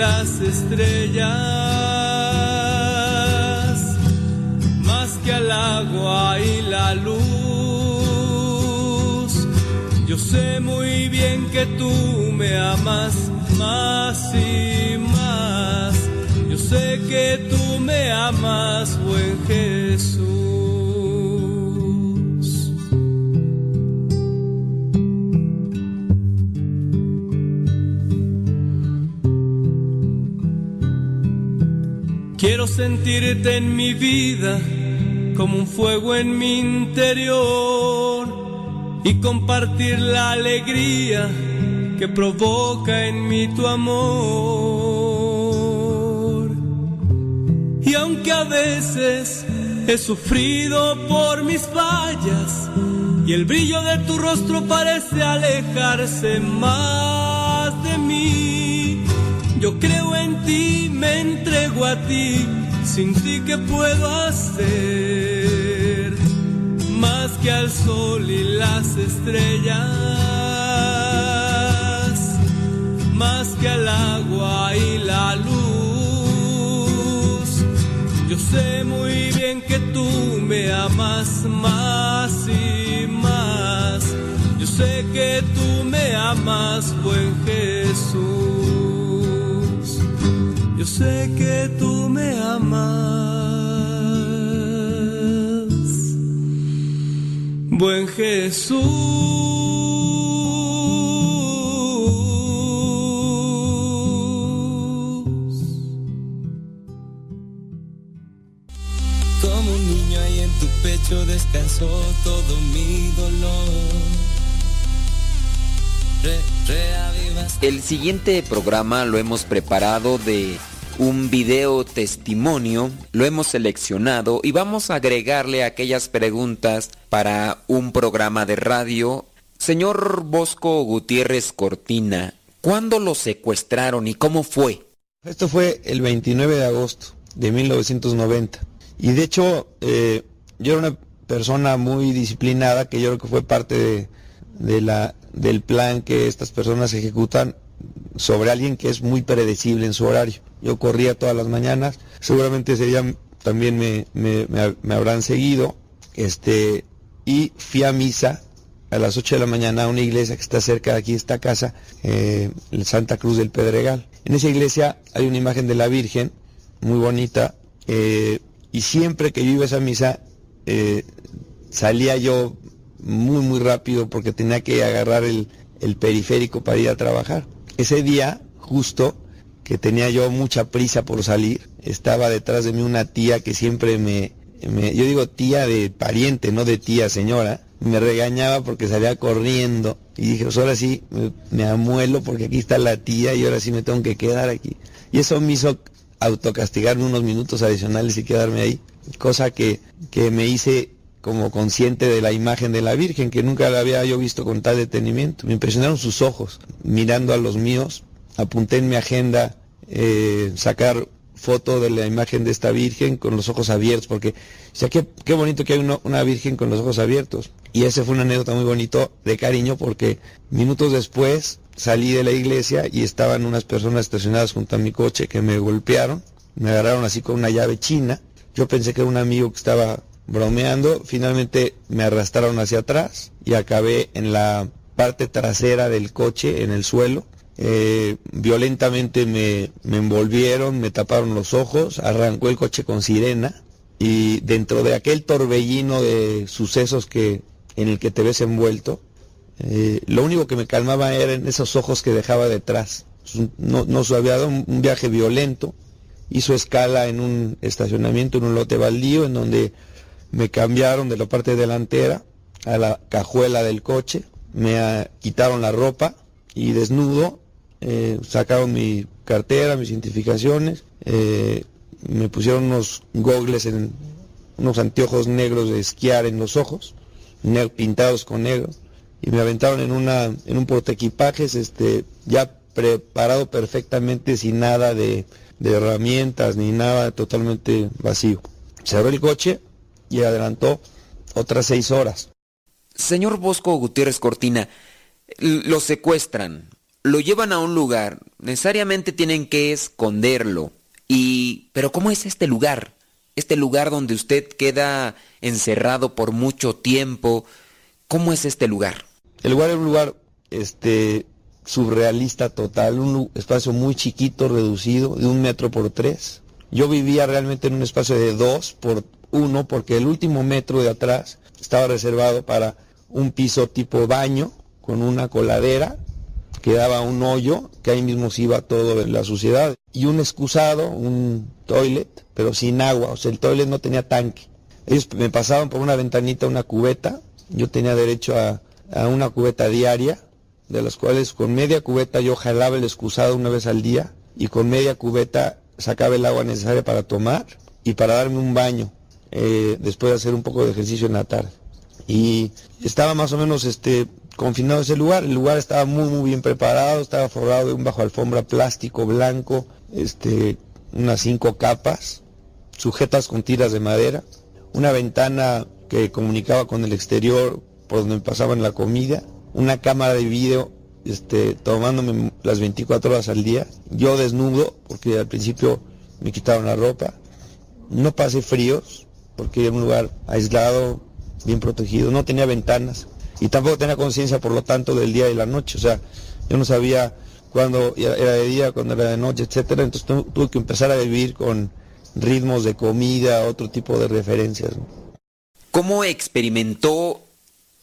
las estrellas, más que al agua y la luz. Yo sé muy bien que tú me amas más y más. Yo sé que tú me amas, buen Jesús. Quiero sentirte en mi vida como un fuego en mi interior y compartir la alegría que provoca en mí tu amor. Y aunque a veces he sufrido por mis fallas y el brillo de tu rostro parece alejarse más de mí, yo creo en ti, me entrego a ti, sin ti que puedo hacer más que al sol y las estrellas, más que al agua y la luz. Yo sé muy bien que tú me amas más y más. Yo sé que tú me amas, buen Jesús. Yo sé que tú me amas, buen Jesús. Como un niño ahí en tu pecho descansó todo mi dolor. El siguiente programa lo hemos preparado de un video testimonio, lo hemos seleccionado y vamos a agregarle aquellas preguntas para un programa de radio. Señor Bosco Gutiérrez Cortina, ¿cuándo lo secuestraron y cómo fue? Esto fue el 29 de agosto de 1990. Y de hecho, eh, yo era una persona muy disciplinada, que yo creo que fue parte de, la, del plan que estas personas ejecutan sobre alguien que es muy predecible en su horario. Yo corría todas las mañanas, seguramente ese día también me, me, habrán seguido, este, y fui a misa a las 8 de la mañana a una iglesia que está cerca de aquí, esta casa, eh, Santa Cruz del Pedregal. En esa iglesia hay una imagen de la Virgen, muy bonita, eh, y siempre que yo iba a esa misa, eh, salía yo muy, muy rápido porque tenía que agarrar el, el periférico para ir a trabajar. Ese día, justo, que tenía yo mucha prisa por salir, estaba detrás de mí una tía que siempre me, yo digo tía de pariente, no de tía señora, me regañaba porque salía corriendo y dije, pues ahora sí me, amuelo porque aquí está la tía y ahora sí me tengo que quedar aquí. Y eso me hizo autocastigarme unos minutos adicionales y quedarme ahí, cosa que, que me hice como consciente de la imagen de la Virgen, que nunca la había yo visto con tal detenimiento. Me impresionaron sus ojos, mirando a los míos. Apunté en mi agenda eh, sacar foto de la imagen de esta Virgen con los ojos abiertos, porque, o sea, qué, qué bonito que hay una Virgen con los ojos abiertos. Y ese fue una anécdota muy bonito de cariño, porque minutos después salí de la iglesia y estaban unas personas estacionadas junto a mi coche que me golpearon, me agarraron así con una llave china. Yo pensé que era un amigo que estaba bromeando, finalmente me arrastraron hacia atrás y acabé en la parte trasera del coche, en el suelo. Eh, violentamente me, me, envolvieron, me taparon los ojos, arrancó el coche con sirena y dentro de aquel torbellino de sucesos que, en el que te ves envuelto, eh, lo único que me calmaba eran esos ojos que dejaba detrás. No, no había dado un viaje violento, hizo escala en un estacionamiento, en un lote baldío, en donde me cambiaron de la parte delantera a la cajuela del coche, me quitaron la ropa y desnudo eh, sacaron mi cartera, mis identificaciones, eh, me pusieron unos gogles, en, unos anteojos negros de esquiar en los ojos, pintados con negro, y me aventaron en, una, en un portaequipajes este, ya preparado perfectamente sin nada de, de herramientas ni nada, totalmente vacío. Cerró el coche, y adelantó otras seis horas. Señor Bosco Gutiérrez Cortina, lo secuestran, lo llevan a un lugar, necesariamente tienen que esconderlo. Y, pero ¿cómo es este lugar? Este lugar donde usted queda encerrado por mucho tiempo. ¿Cómo es este lugar? El lugar es un lugar este, surrealista total, un espacio muy chiquito, reducido, de un metro por tres. Yo vivía realmente en un espacio de dos por uno, porque el último metro de atrás estaba reservado para un piso tipo baño, con una coladera, que daba un hoyo, que ahí mismo se iba todo la suciedad, y un excusado, un toilet, pero sin agua, o sea, el toilet no tenía tanque. Ellos me pasaban por una ventanita una cubeta, yo tenía derecho a, a una cubeta diaria, de las cuales con media cubeta yo jalaba el excusado una vez al día y con media cubeta sacaba el agua necesaria para tomar y para darme un baño eh, después de hacer un poco de ejercicio en la tarde. Y estaba más o menos este, confinado ese lugar, el lugar estaba muy muy bien preparado, estaba forrado de un bajo alfombra plástico blanco, este, unas cinco capas, sujetas con tiras de madera, una ventana que comunicaba con el exterior por donde pasaban la comida, una cámara de video este, tomándome las 24 horas al día, yo desnudo, porque al principio me quitaron la ropa, no pasé fríos, porque era un lugar aislado, bien protegido, no tenía ventanas y tampoco tenía conciencia, por lo tanto, del día y la noche, o sea, yo no sabía cuándo era de día, cuándo era de noche, etcétera, entonces tuve que empezar a vivir con ritmos de comida, otro tipo de referencias. ¿Cómo experimentó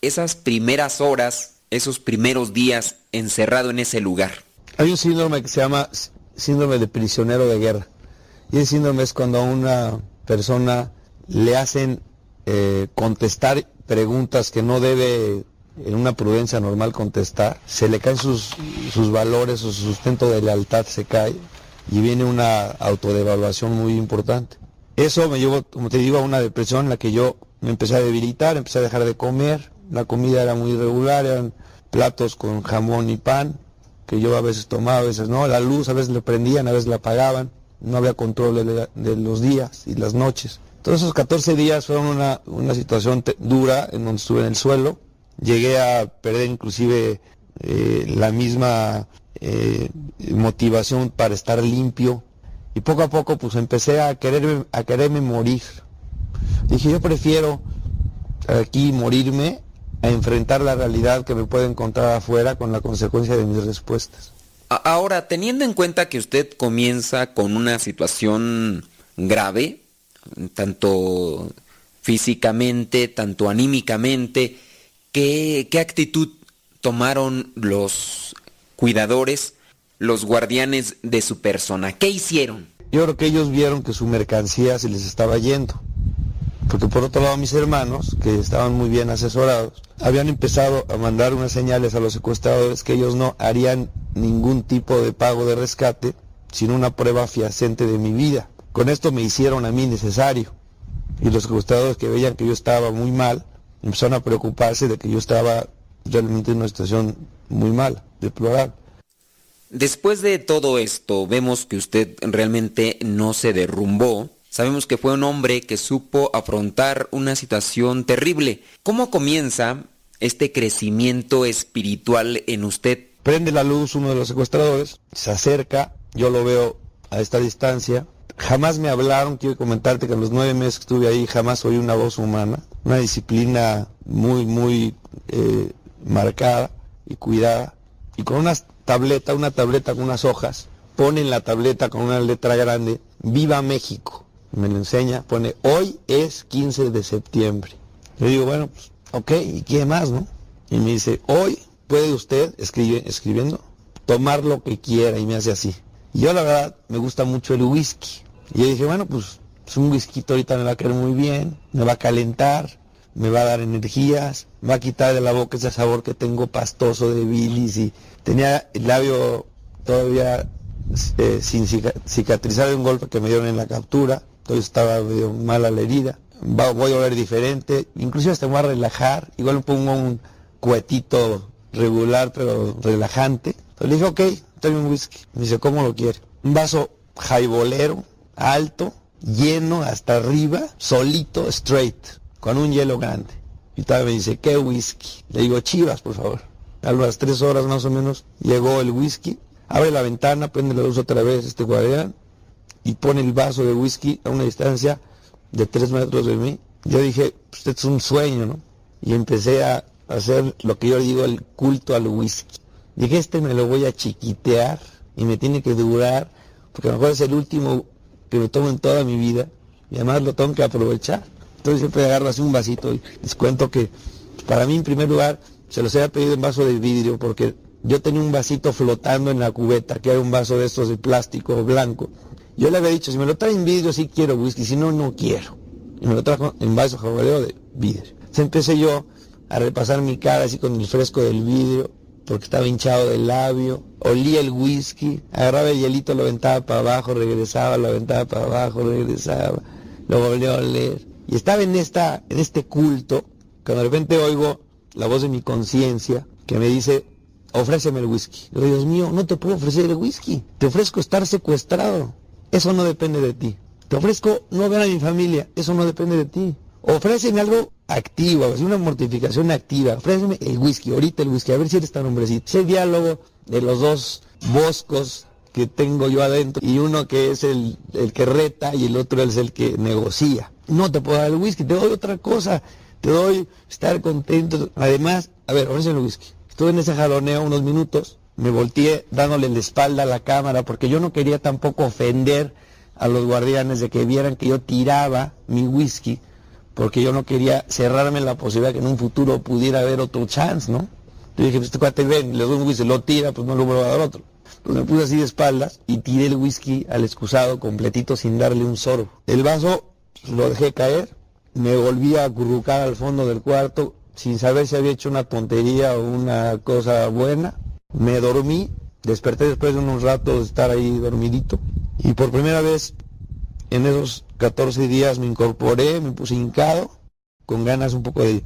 esas primeras horas, esos primeros días encerrado en ese lugar? Hay un síndrome que se llama síndrome de prisionero de guerra. Y el síndrome es cuando una persona le hacen eh, contestar preguntas que no debe en una prudencia normal contestar, se le caen sus, sus valores, su sustento de lealtad se cae y viene una autodevaluación muy importante. Eso me llevó, como te digo, a una depresión en la que yo me empecé a debilitar, empecé a dejar de comer, la comida era muy irregular, eran platos con jamón y pan, que yo a veces tomaba, a veces no, la luz a veces le prendían, a veces la apagaban, no había control de, los días y las noches. Todos esos 14 días fueron una, una situación dura en donde estuve en el suelo, llegué a perder inclusive eh, la misma eh, motivación para estar limpio y poco a poco pues empecé a quererme, a quererme morir. Dije yo prefiero aquí morirme a enfrentar la realidad que me puede encontrar afuera con la consecuencia de mis respuestas. Ahora, teniendo en cuenta que usted comienza con una situación grave, tanto físicamente, tanto anímicamente, ¿qué, qué actitud tomaron los cuidadores, los guardianes de su persona? ¿Qué hicieron? Yo creo que ellos vieron que su mercancía se les estaba yendo porque por otro lado mis hermanos, que estaban muy bien asesorados, habían empezado a mandar unas señales a los secuestradores que ellos no harían ningún tipo de pago de rescate sin una prueba fehaciente de mi vida. Con esto me hicieron a mí necesario. Y los secuestradores que veían que yo estaba muy mal, empezaron a preocuparse de que yo estaba realmente en una situación muy mala, deplorable. Después de todo esto, vemos que usted realmente no se derrumbó, Sabemos que fue un hombre que supo afrontar una situación terrible. ¿Cómo comienza este crecimiento espiritual en usted? Prende la luz uno de los secuestradores, se acerca, yo lo veo a esta distancia. Jamás me hablaron, quiero comentarte que en los nueve meses que estuve ahí jamás oí una voz humana, una disciplina muy, muy eh, marcada y cuidada. Y con una tableta, una tableta con unas hojas, ponen la tableta con una letra grande, Viva México me lo enseña, pone, hoy es 15 de septiembre. Yo digo, bueno, pues, ok, ¿y qué más, no? Y me dice, hoy puede usted, escribe, escribiendo, tomar lo que quiera, y me hace así. Yo la verdad, me gusta mucho el whisky. Y yo dije, bueno, pues, pues un whisky ahorita me va a caer muy bien, me va a calentar, me va a dar energías, me va a quitar de la boca ese sabor que tengo pastoso de bilis y tenía el labio todavía eh, sin cicatrizar de un golpe que me dieron en la captura entonces estaba medio mala la herida, voy a ver diferente, inclusive hasta me voy a relajar, igual pongo un cuetito regular pero relajante. Entonces le dije, ok, tráeme un whisky. Me dice, ¿cómo lo quiere? Un vaso jaibolero, alto, lleno hasta arriba, solito, straight, con un hielo grande. Y todavía me dice, ¿qué whisky? Le digo, chivas, por favor. a las tres horas más o menos, llegó el whisky, abre la ventana, prende la luz otra vez este guardián y pone el vaso de whisky a una distancia de tres metros de mí. Yo dije, usted es un sueño, ¿no? Y empecé a hacer lo que yo digo, el culto al whisky. Dije, este me lo voy a chiquitear y me tiene que durar, porque a lo mejor es el último que lo tomo en toda mi vida y además lo tengo que aprovechar. Entonces siempre agarro así un vasito y les cuento que para mí en primer lugar se los había pedido en vaso de vidrio porque yo tenía un vasito flotando en la cubeta, que era un vaso de estos de plástico blanco. Yo le había dicho, si me lo trae en vidrio sí quiero whisky, si no, no quiero. Y me lo trajo en vaso jabaleo de vidrio. Entonces empecé yo a repasar mi cara así con el fresco del vidrio, porque estaba hinchado del labio, olía el whisky, agarraba el hielito, lo aventaba para abajo, regresaba, lo aventaba para abajo, regresaba, lo volvió a oler. Y estaba en, esta, en este culto, cuando de repente oigo la voz de mi conciencia que me dice, ofréceme el whisky. Dios mío, no te puedo ofrecer el whisky, te ofrezco estar secuestrado, eso no depende de ti. Te ofrezco no ver a mi familia, eso no depende de ti. Ofréceme algo activo, una mortificación activa. Ofréceme el whisky, ahorita el whisky, a ver si eres tan hombrecito. Ese diálogo de los dos boscos que tengo yo adentro y uno que es el, el que reta y el otro es el que negocia. No te puedo dar el whisky, te doy otra cosa, te doy estar contento. Además, a ver, ofréceme el whisky. Estuve en ese jaloneo unos minutos, me volteé dándole la espalda a la cámara porque yo no quería tampoco ofender a los guardianes de que vieran que yo tiraba mi whisky porque yo no quería cerrarme la posibilidad que en un futuro pudiera haber otro chance, ¿no? Yo dije, pues este cuate ven, le doy un whisky, lo tira, pues no lo vuelvo a dar otro. Entonces me puse así de espaldas y tiré el whisky al excusado completito sin darle un sorbo. El vaso lo dejé caer, me volví a acurrucar al fondo del cuarto sin saber si había hecho una tontería o una cosa buena. Me dormí, desperté después de unos ratos de estar ahí dormidito y por primera vez en esos 14 días me incorporé, me puse hincado, con ganas un poco de...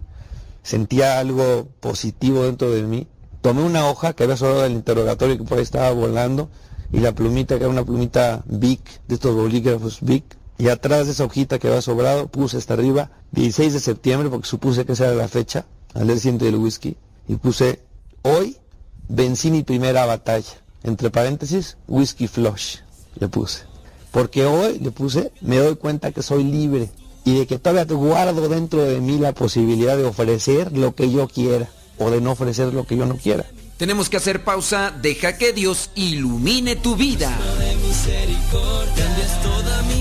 Sentía algo positivo dentro de mí. Tomé una hoja que había sobrado del interrogatorio que por ahí estaba volando y la plumita que era una plumita Bic, de estos bolígrafos Bic. Y atrás de esa hojita que había sobrado puse hasta arriba 16 de septiembre porque supuse que esa era la fecha, al día siguiente del whisky. Y puse, hoy vencí mi primera batalla. Entre paréntesis, whisky flush, le puse. Porque hoy, le puse, me doy cuenta que soy libre y de que todavía guardo dentro de mí la posibilidad de ofrecer lo que yo quiera o de no ofrecer lo que yo no quiera. Tenemos que hacer pausa, deja que Dios ilumine tu vida. toda mi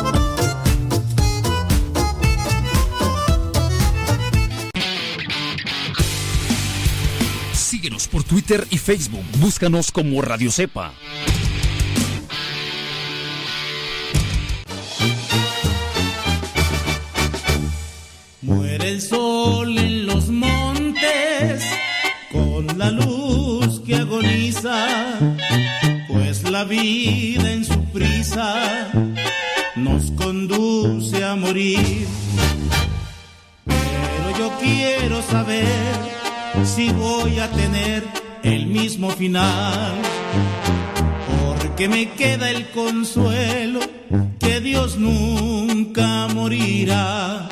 Síguenos por Twitter y Facebook. Búscanos como Radio Cepa. Muere el sol en los montes con la luz que agoniza, pues la vida en su prisa nos conduce a morir. Pero yo quiero saber si voy a tener el mismo final. Porque me queda el consuelo que Dios nunca morirá.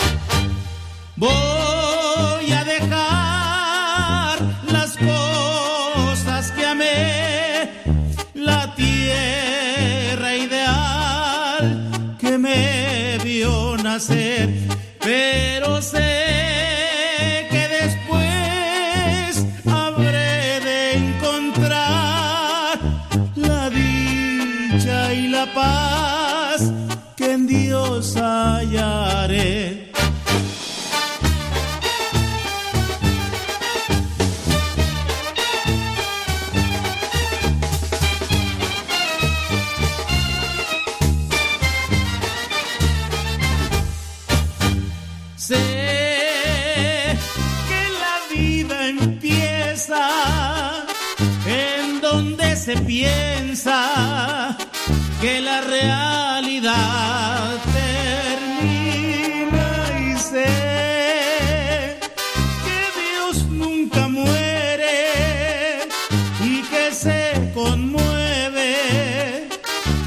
Se conmueve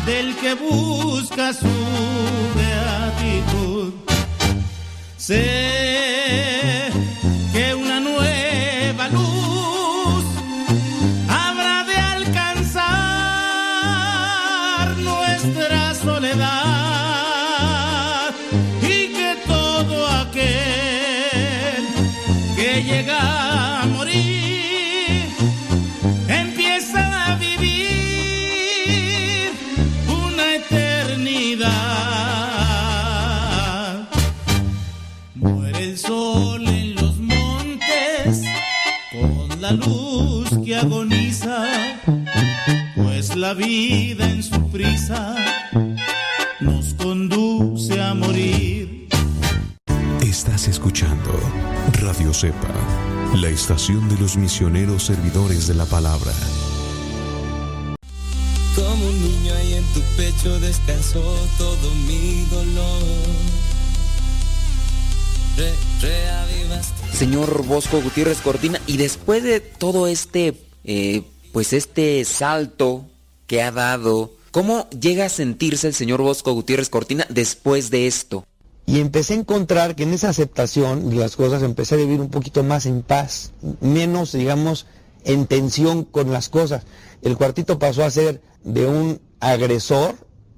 del que busca su beatitud. Nos conduce a morir. Estás escuchando Radio Cepa, la estación de los misioneros servidores de la palabra. Como un niño ahí en tu pecho descansó todo mi dolor. Re- reavivaste. Señor Bosco Gutiérrez Cortina, y después de todo este, eh, pues este salto que ha dado, ¿cómo llega a sentirse el señor Bosco Gutiérrez Cortina después de esto? Y empecé a encontrar que en esa aceptación de las cosas empecé a vivir un poquito más en paz, menos, digamos, en tensión con las cosas. El cuartito pasó a ser de un agresor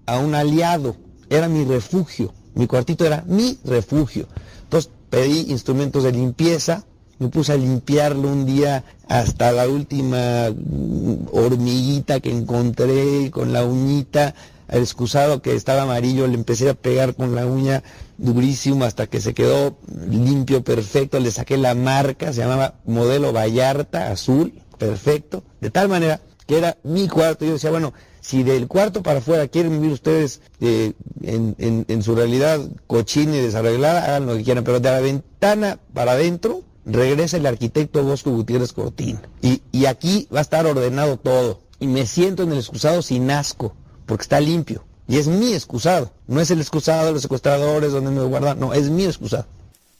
a un aliado. Era mi refugio. Mi cuartito era mi refugio. Entonces pedí instrumentos de limpieza, me puse a limpiarlo un día hasta la última mm, hormiguita que encontré con la uñita, excusado que estaba amarillo le empecé a pegar con la uña durísimo hasta que se quedó limpio, perfecto, le saqué la marca, se llamaba modelo Vallarta, azul, perfecto, de tal manera que era mi cuarto, yo decía, bueno, si del cuarto para afuera quieren vivir ustedes eh, en, en- en su realidad cochina y desarreglada, hagan lo que quieran, pero de la ventana para adentro regresa el arquitecto Bosco Gutiérrez Cortina. Y, y aquí va a estar ordenado todo. Y me siento en el excusado sin asco, porque está limpio. Y es mi excusado. No es el excusado de los secuestradores donde me guardan. No, es mi excusado.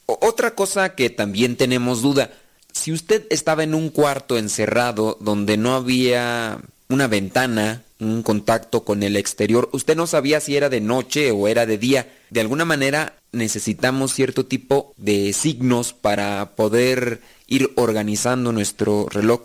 Otra cosa que también tenemos duda, si usted estaba en un cuarto encerrado donde no había una ventana, un contacto con el exterior, usted no sabía si era de noche o era de día, de alguna manera necesitamos cierto tipo de signos para poder ir organizando nuestro reloj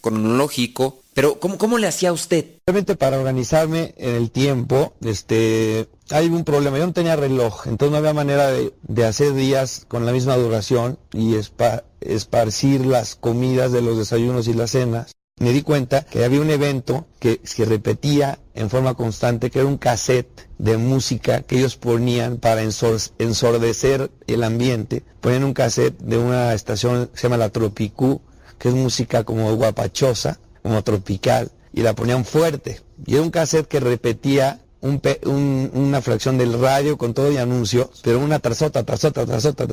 cronológico, pero ¿cómo, cómo le hacía usted? Realmente para organizarme en el tiempo, este, hay un problema. Yo no tenía reloj, entonces no había manera de, de hacer días con la misma duración y espa- esparcir las comidas de los desayunos y las cenas. Me di cuenta que había un evento que se repetía en forma constante, que era un cassette de música que ellos ponían para ensor- ensordecer el ambiente. Ponían un cassette de una estación que se llama La Tropicú, que es música como guapachosa, como tropical, y la ponían fuerte. Y era un cassette que repetía un un- una fracción del radio con todo y anuncios, pero una tras otra, tras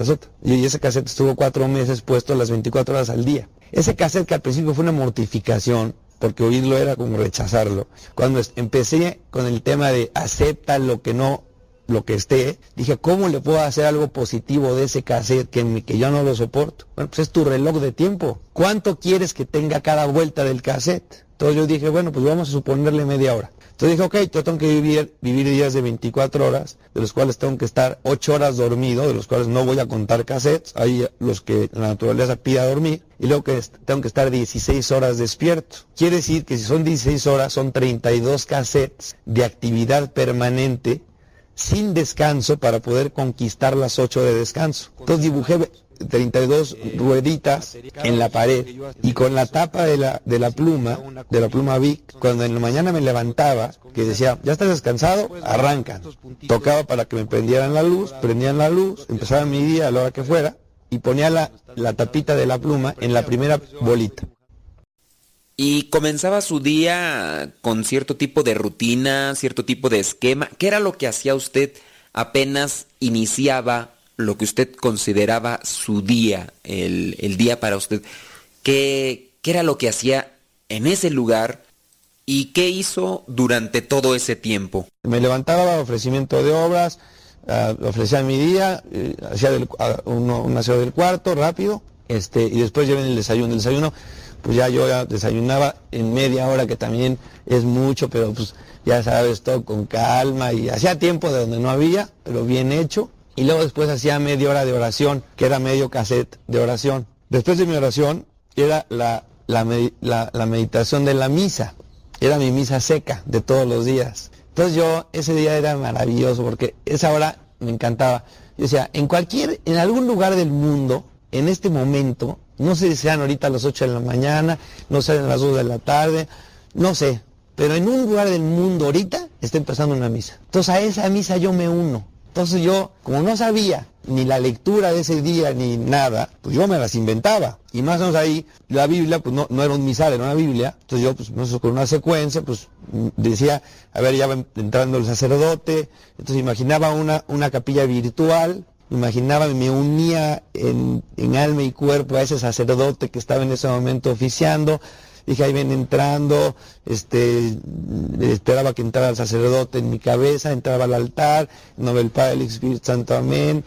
otra. Y ese cassette estuvo cuatro meses puesto las 24 horas al día. Ese cassette que al principio fue una mortificación, porque oírlo era como rechazarlo. Cuando empecé con el tema de acepta lo que no lo que esté, dije, ¿cómo le puedo hacer algo positivo de ese cassette que yo no lo soporto? Bueno, pues es tu reloj de tiempo. ¿Cuánto quieres que tenga cada vuelta del cassette? Entonces yo dije, bueno, pues vamos a suponerle media hora. Entonces dije, ok, yo tengo que vivir, vivir días de 24 horas, de los cuales tengo que estar 8 horas dormido, de los cuales no voy a contar cassettes, hay los que la naturaleza pida dormir, y luego que tengo que estar 16 horas despierto. Quiere decir que si son 16 horas, son 32 cassettes de actividad permanente sin descanso para poder conquistar las 8 de descanso. Entonces dibujé 32 rueditas en la pared y con la tapa de la, de la pluma, de la pluma Vic, cuando en la mañana me levantaba, que decía, ya estás descansado, arrancan. Tocaba para que me prendieran la luz, prendían la luz, empezaba mi día a la hora que fuera y ponía la, la tapita de la pluma en la primera bolita. Y comenzaba su día con cierto tipo de rutina, cierto tipo de esquema. ¿Qué era lo que hacía usted apenas iniciaba lo que usted consideraba su día, el, día para usted. ¿Qué, ¿Qué era lo que hacía en ese lugar y qué hizo durante todo ese tiempo? Me levantaba ofrecimiento de obras, uh, ofrecía mi día, eh, hacía del, uno, un aseo del cuarto rápido, este, y después lleven el desayuno. El desayuno, pues ya yo desayunaba en media hora, que también es mucho, pero pues ya sabes, todo con calma, y hacía tiempo de donde no había, pero bien hecho. Y luego después hacía media hora de oración, que era medio cassette de oración. Después de mi oración era la, la, la meditación de la misa, era mi misa seca de todos los días. Entonces yo, ese día era maravilloso porque esa hora me encantaba. Yo decía, en cualquier, en algún lugar del mundo, en este momento, no sé si sean ahorita a las 8 de la mañana, no sean a las 2 de la tarde, no sé, pero en un lugar del mundo ahorita está empezando una misa. Entonces a esa misa yo me uno. Entonces yo, como no sabía ni la lectura de ese día ni nada, pues yo me las inventaba. Y más o menos ahí, la Biblia, pues no, no era un misal, era una Biblia. Entonces yo, pues con una secuencia, pues decía, a ver, ya va entrando el sacerdote. Entonces imaginaba una, una capilla virtual, imaginaba, me unía en alma y cuerpo a ese sacerdote que estaba en ese momento oficiando dije, ahí ven entrando, este, esperaba que entrara el sacerdote en mi cabeza, entraba al altar, del Padre, del Espíritu Santo, amén,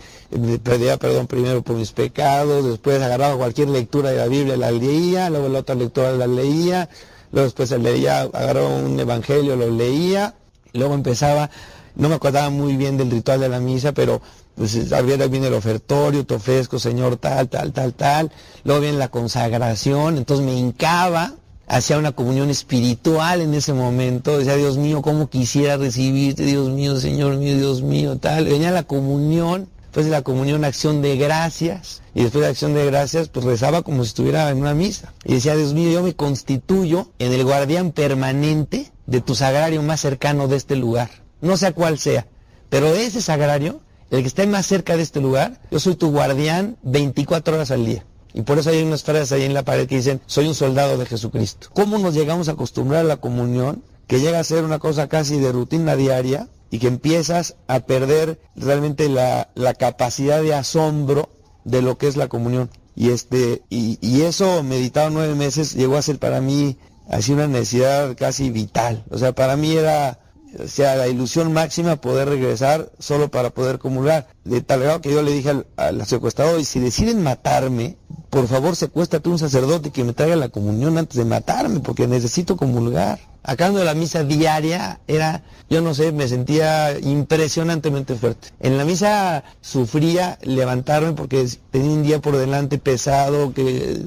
pedía perdón primero por mis pecados, después agarraba cualquier lectura de la Biblia, la leía, luego la otra lectura la leía, luego después leía, agarraba un evangelio, lo leía, luego empezaba, no me acordaba muy bien del ritual de la misa, pero pues había viene el ofertorio, te ofrezco, Señor, tal, tal, tal, tal. Luego viene la consagración, entonces me hincaba hacía una comunión espiritual en ese momento, decía, Dios mío, ¿cómo quisiera recibirte, Dios mío, Señor mío, Dios mío, tal. Venía la comunión, después de la comunión acción de gracias, y después de acción de gracias, pues rezaba como si estuviera en una misa. Y decía, Dios mío, yo me constituyo en el guardián permanente de tu sagrario más cercano de este lugar, no sea cuál sea, pero de ese sagrario, el que esté más cerca de este lugar, yo soy tu guardián 24 horas al día. Y por eso hay unas frases ahí en la pared que dicen, soy un soldado de Jesucristo. ¿Cómo nos llegamos a acostumbrar a la comunión? Que llega a ser una cosa casi de rutina diaria y que empiezas a perder realmente la, capacidad de asombro de lo que es la comunión. Y, este, y, y eso, meditado nueve meses, llegó a ser para mí así una necesidad casi vital. O sea, para mí era o sea, la ilusión máxima poder regresar solo para poder comulgar. De tal grado que yo le dije al, al secuestrador, y si deciden matarme, por favor secuéstrate un sacerdote que me traiga la comunión antes de matarme, porque necesito comulgar. Acabando de la misa diaria, era, yo no sé, me sentía impresionantemente fuerte. En la misa sufría levantarme porque tenía un día por delante pesado, que,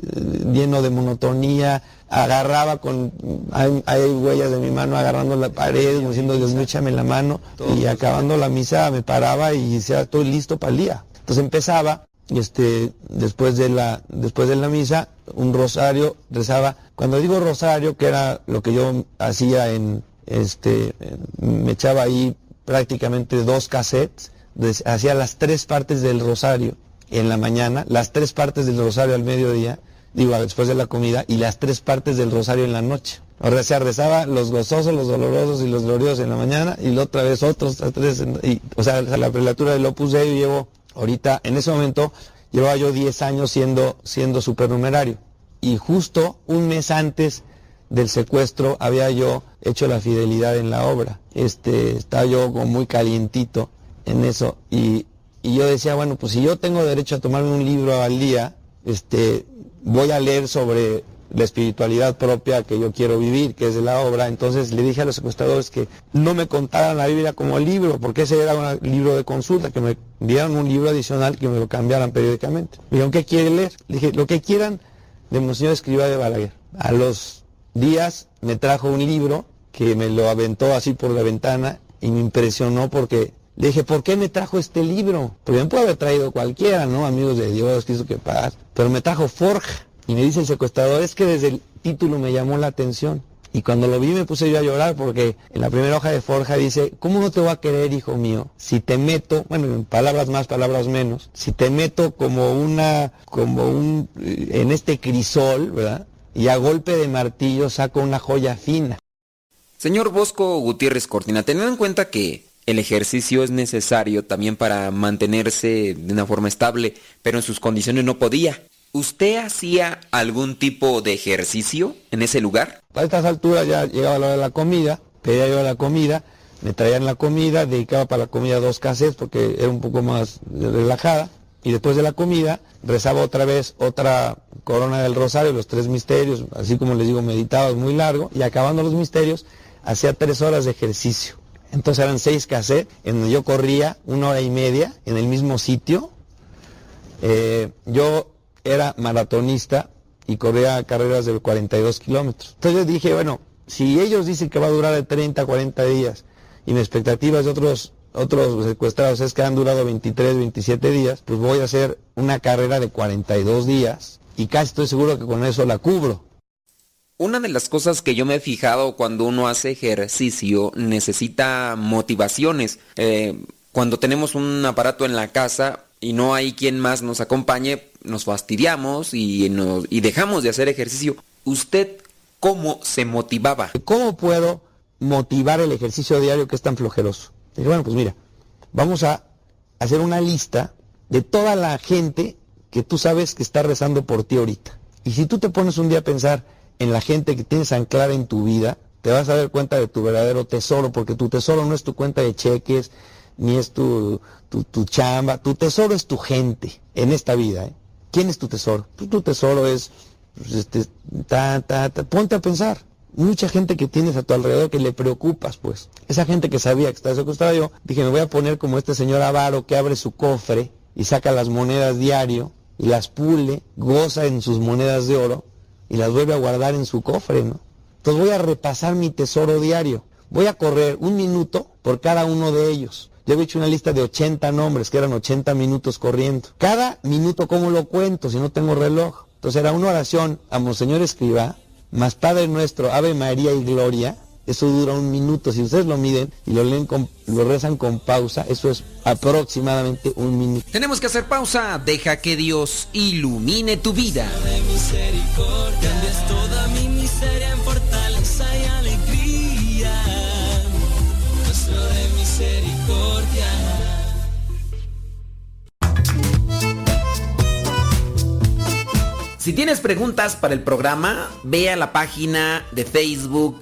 lleno de monotonía, agarraba con, hay, huellas de mi mano agarrando la pared, diciendo Dios mío, échame la mano, y acabando la misa me paraba y decía, estoy listo para el día. Entonces empezaba, este, después de la, después de la misa, un rosario, rezaba, cuando digo rosario, que era lo que yo hacía en, este, me echaba ahí prácticamente dos cassettes, hacía las tres partes del rosario en la mañana, las tres partes del rosario al mediodía, digo, después de la comida, y las tres partes del rosario en la noche. Ahora se rezaba los gozosos, los dolorosos y los gloriosos en la mañana, y la otra vez otros tres, y, o sea, la prelatura del Opus Dei llevo, ahorita, en ese momento, llevaba yo 10 años siendo, siendo supernumerario. Y justo un mes antes del secuestro había yo hecho la fidelidad en la obra. Este, estaba yo como muy calientito en eso. Y, y yo decía, bueno, pues si yo tengo derecho a tomarme un libro al día, este, voy a leer sobre la espiritualidad propia que yo quiero vivir, que es de la obra. Entonces le dije a los secuestradores que no me contaran la Biblia como libro, porque ese era un libro de consulta, que me dieran un libro adicional que me lo cambiaran periódicamente. Me dijeron, ¿qué quiere leer? Le dije, lo que quieran de Monseñor Escriba de Balaguer. A los días me trajo un libro que me lo aventó así por la ventana y me impresionó porque le dije, ¿por qué me trajo este libro? Porque me puede haber traído cualquiera, ¿no? Amigos de Dios, Cristo que paz. Pero me trajo Forja. Y me dice el secuestrador, es que desde el título me llamó la atención. Y cuando lo vi me puse yo a llorar porque en la primera hoja de Forja dice, ¿cómo no te voy a querer, hijo mío? Si te meto, bueno, en palabras más, palabras menos, si te meto como una, como un, en este crisol, ¿verdad? Y a golpe de martillo saco una joya fina. Señor Bosco Gutiérrez Cortina, teniendo en cuenta que el ejercicio es necesario también para mantenerse de una forma estable, pero en sus condiciones no podía. ¿Usted hacía algún tipo de ejercicio en ese lugar? A estas alturas ya llegaba la hora de la comida, pedía yo la comida, me traían la comida, dedicaba para la comida dos cassettes porque era un poco más relajada, y después de la comida rezaba otra vez otra corona del rosario, los tres misterios, así como les digo, meditaba muy largo, y acabando los misterios, hacía tres horas de ejercicio. Entonces eran seis cassettes en donde yo corría una hora y media en el mismo sitio. Eh, yo era maratonista y corría carreras de 42 kilómetros. Entonces yo dije, bueno, si ellos dicen que va a durar de 30 a 40 días y mi expectativa de otros, otros secuestrados es que han durado 23, 27 días, pues voy a hacer una carrera de 42 días y casi estoy seguro que con eso la cubro. Una de las cosas que yo me he fijado cuando uno hace ejercicio necesita motivaciones. Eh, cuando tenemos un aparato en la casa y no hay quien más nos acompañe, nos fastidiamos y, dejamos de hacer ejercicio. ¿Usted cómo se motivaba? ¿Cómo puedo motivar el ejercicio diario que es tan flojeroso? bueno, pues mira, vamos a hacer una lista de toda la gente que tú sabes que está rezando por ti ahorita. Y si tú te pones un día a pensar en la gente que tienes anclada en tu vida, te vas a dar cuenta de tu verdadero tesoro, porque tu tesoro no es tu cuenta de cheques, ni es tu, tu, chamba, tu tesoro es tu gente en esta vida. ¿eh? ¿Quién es tu tesoro? Pues tu tesoro es, pues, este, ta, ta, ta. ponte a pensar. Mucha gente que tienes a tu alrededor que le preocupas, pues. Esa gente que sabía que estaba secuestrada yo, dije, me voy a poner como este señor avaro que abre su cofre y saca las monedas diario y las pule, goza en sus monedas de oro y las vuelve a guardar en su cofre, ¿no? Entonces voy a repasar mi tesoro diario. Voy a correr un minuto por cada uno de ellos. Yo he hecho una lista de 80 nombres, que eran 80 minutos corriendo. Cada minuto, ¿cómo lo cuento si no tengo reloj? Entonces era una oración a Monseñor Escriba, más Padre Nuestro, Ave María y Gloria, eso dura un minuto. Si ustedes lo miden y lo leen lo rezan con pausa, eso es aproximadamente un minuto. Tenemos que hacer pausa. Deja que Dios ilumine tu vida. Si tienes preguntas para el programa, ve a la página de Facebook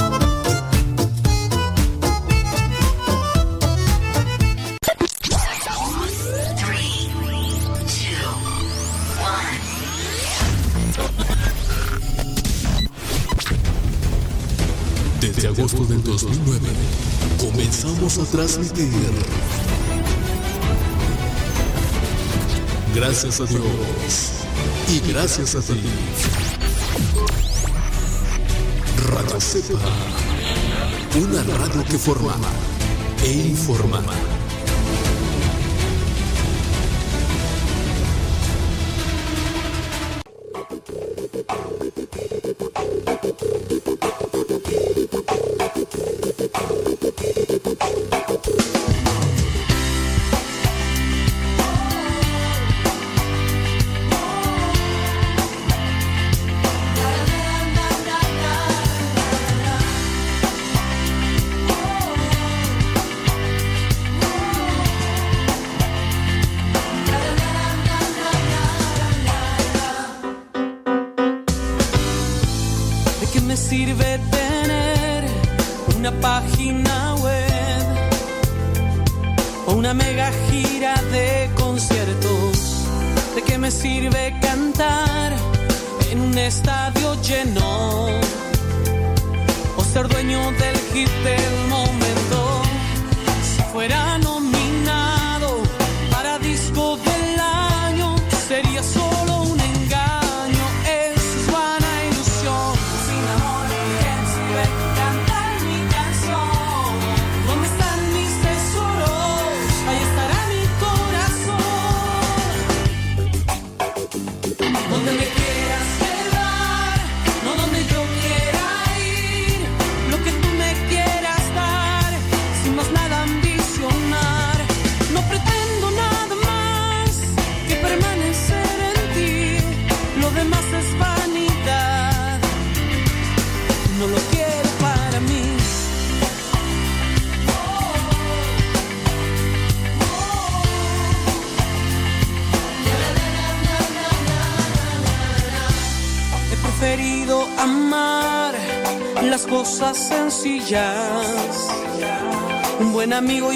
Desde agosto del 2009 comenzamos a transmitir. Gracias a Dios y gracias a ti. Radio Cepa, una radio que forma e informa.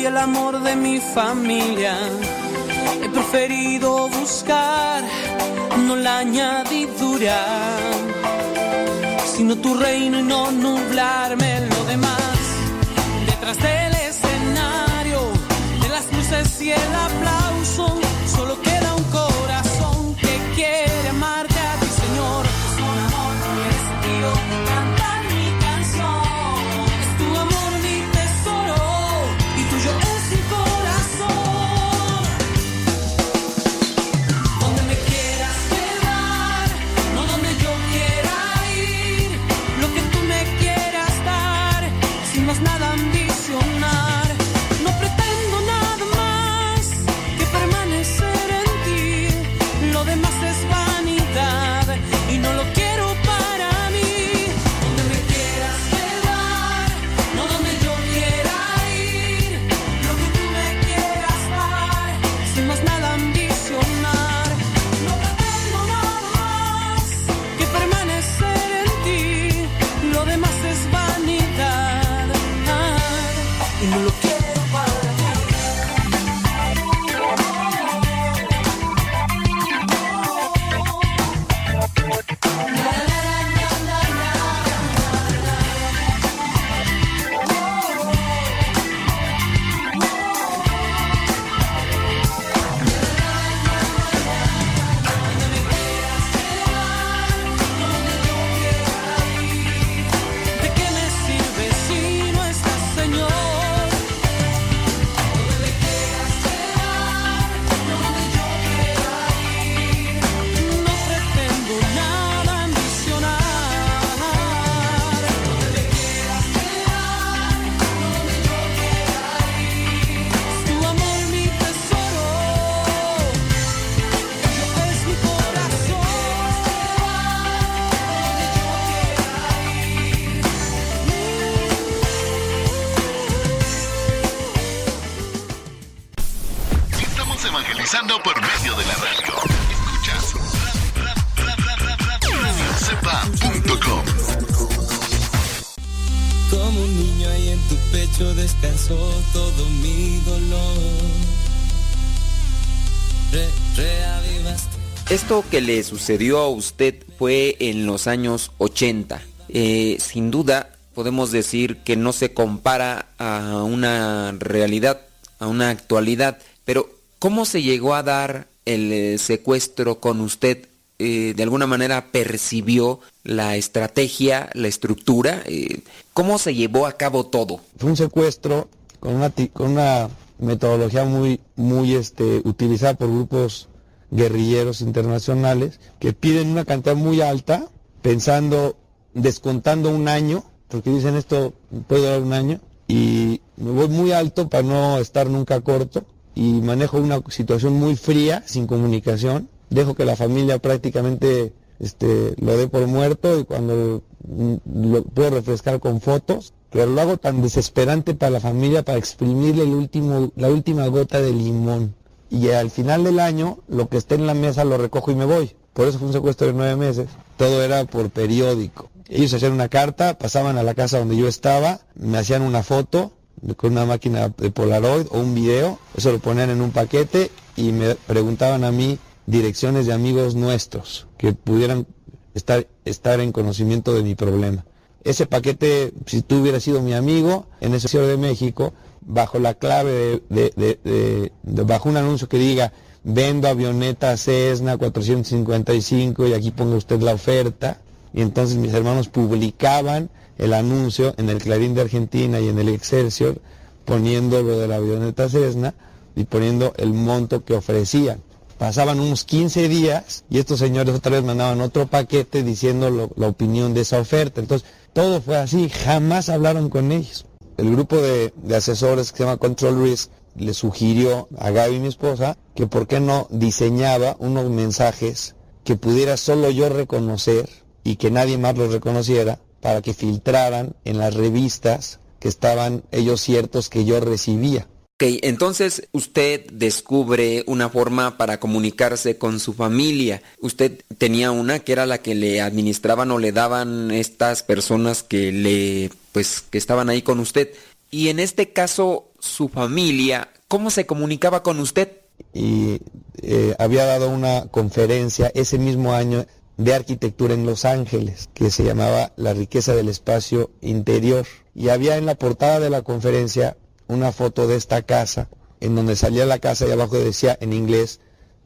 El amor de mi familia. He preferido buscar no la añadidura, sino tu reino y no nublarme lo demás. Detrás del escenario, de las luces y el aplauso, Esto que le sucedió a usted fue en los años 80. Eh, sin duda podemos decir que no se compara a una realidad, a una actualidad, pero ¿cómo se llegó a dar el eh, secuestro con usted? Eh, ¿De alguna manera percibió la estrategia, la estructura? ¿Cómo se llevó a cabo todo? Fue un secuestro con una, con una metodología muy, muy este, utilizada por grupos guerrilleros internacionales que piden una cantidad muy alta, pensando, descontando un año, porque dicen esto puede durar un año, y me voy muy alto para no estar nunca corto, y manejo una situación muy fría, sin comunicación, dejo que la familia prácticamente este, lo dé por muerto y cuando lo puedo refrescar con fotos, pero lo hago tan desesperante para la familia para exprimirle el último, la última gota de limón. Y al final del año, lo que esté en la mesa lo recojo y me voy. Por eso fue un secuestro de nueve meses. Todo era por periódico. Ellos hacían una carta, pasaban a la casa donde yo estaba, me hacían una foto con una máquina de Polaroid o un video, eso lo ponían en un paquete y me preguntaban a mí direcciones de amigos nuestros que pudieran estar, estar en conocimiento de mi problema. Ese paquete, si tú hubieras sido mi amigo en ese Ciudad de México, bajo la clave de, de- bajo un anuncio que diga vendo avioneta Cessna 455 y aquí ponga usted la oferta, y entonces mis hermanos publicaban el anuncio en el Clarín de Argentina y en el Excelsior poniendo lo de la avioneta Cessna y poniendo el monto que ofrecían. Pasaban unos 15 días y estos señores otra vez mandaban otro paquete diciendo lo- la opinión de esa oferta. Entonces, todo fue así, jamás hablaron con ellos. El grupo de, asesores que se llama Control Risk le sugirió a Gaby, mi esposa, que por qué no diseñaba unos mensajes que pudiera solo yo reconocer y que nadie más los reconociera para que filtraran en las revistas que estaban ellos ciertos que yo recibía. Ok, entonces usted descubre una forma para comunicarse con su familia. Usted tenía una que era la que le administraban o le daban estas personas que le, pues, que estaban ahí con usted. Y en este caso, su familia, ¿cómo se comunicaba con usted? Y eh, había dado una conferencia ese mismo año de arquitectura en Los Ángeles, que se llamaba La riqueza del espacio interior. Y había en la portada de la conferencia una foto de esta casa, en donde salía la casa y abajo decía en inglés,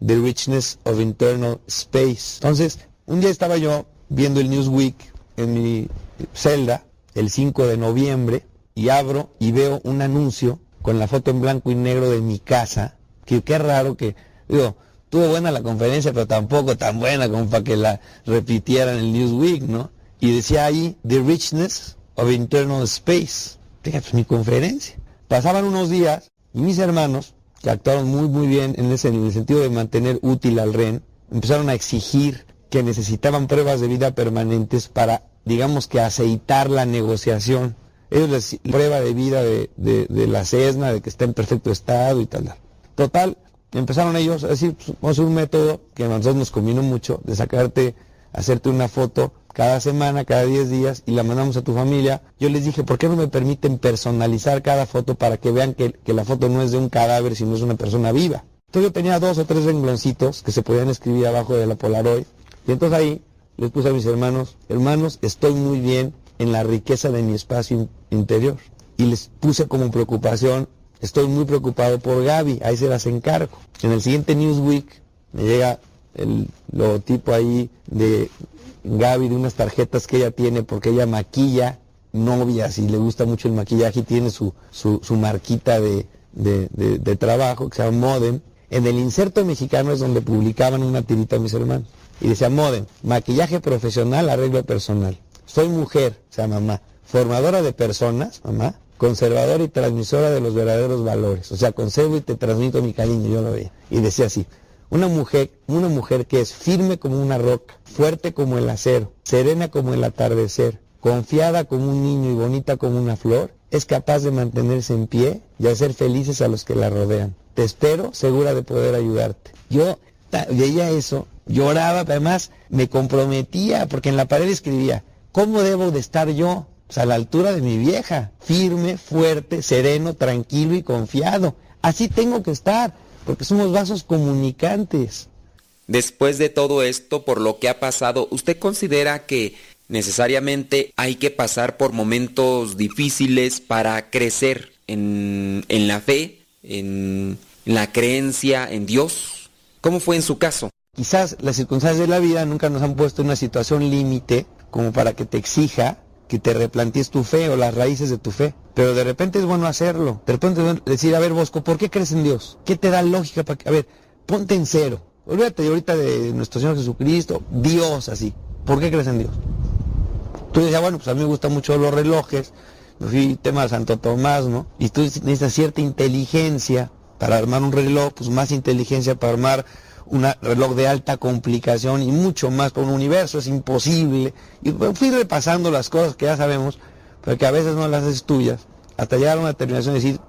The Richness of Internal Space. Entonces, un día estaba yo viendo el Newsweek en mi celda, el 5 de noviembre, y abro y veo un anuncio con la foto en blanco y negro de mi casa, que qué raro que, digo, tuvo buena la conferencia, pero tampoco tan buena como para que la repitieran el Newsweek, ¿no? Y decía ahí, The Richness of Internal Space. Fíjate, pues mi conferencia. Pasaban unos días y mis hermanos, que actuaron muy muy bien en, ese, el sentido de mantener útil al REN, empezaron a exigir que necesitaban pruebas de vida permanentes para, digamos que, aceitar la negociación. Ellos les prueba de vida de, de, la CESNA, de que está en perfecto estado y tal. Total, empezaron ellos a decir, pues, vamos a un método que a nosotros nos convino mucho, de sacarte, hacerte una foto cada semana, cada 10 días y la mandamos a tu familia. Yo les dije, ¿por qué no me permiten personalizar cada foto para que vean que, la foto no es de un cadáver, sino es una persona viva? Entonces yo tenía dos o tres rengloncitos que se podían escribir abajo de la Polaroid. Y entonces ahí les puse a mis hermanos, hermanos, estoy muy bien en la riqueza de mi espacio interior. Y les puse como preocupación, estoy muy preocupado por Gaby, ahí se las encargo. En el siguiente Newsweek me llega el logotipo ahí de Gaby de unas tarjetas que ella tiene porque ella maquilla novias y le gusta mucho el maquillaje y tiene su, su, marquita de, de, trabajo que se llama Modem. En el inserto mexicano es donde publicaban una tirita a mis hermanos. Y decía Modem, maquillaje profesional, arreglo personal. Soy mujer, o sea, mamá, formadora de personas, mamá, conservadora y transmisora de los verdaderos valores. O sea, conservo y te transmito mi cariño, yo lo veía. Y decía así, una mujer, una mujer que es firme como una roca, fuerte como el acero, serena como el atardecer, confiada como un niño y bonita como una flor, es capaz de mantenerse en pie y hacer felices a los que la rodean. Te espero segura de poder ayudarte. Yo veía eso, lloraba, pero además me comprometía porque en la pared escribía, ¿cómo debo de estar yo? Pues a la altura de mi vieja, firme, fuerte, sereno, tranquilo y confiado. Así tengo que estar porque somos vasos comunicantes. Después de todo esto, por lo que ha pasado, ¿usted considera que necesariamente hay que pasar por momentos difíciles para crecer en, la fe, en, en la creencia en Dios? ¿Cómo fue en su caso? Quizás las circunstancias de la vida nunca nos han puesto en una situación límite como para que te exija que te replantees tu fe o las raíces de tu fe. Pero de repente es bueno hacerlo. De repente es decir, a ver, Bosco, ¿por qué crees en Dios? ¿Qué te da lógica para que, a ver, ponte en cero. Olvídate ahorita de nuestro Señor Jesucristo, Dios así. ¿Por qué crees en Dios? Tú decías, bueno, pues a mí me gustan mucho los relojes, me fui tema de Santo Tomás, ¿no? Y tú necesitas cierta inteligencia para armar un reloj, pues más inteligencia para armar un reloj de alta complicación y mucho más con un universo, es imposible. Y fui repasando las cosas que ya sabemos, pero que a veces no las haces tuyas, hasta llegar a una terminación de decir,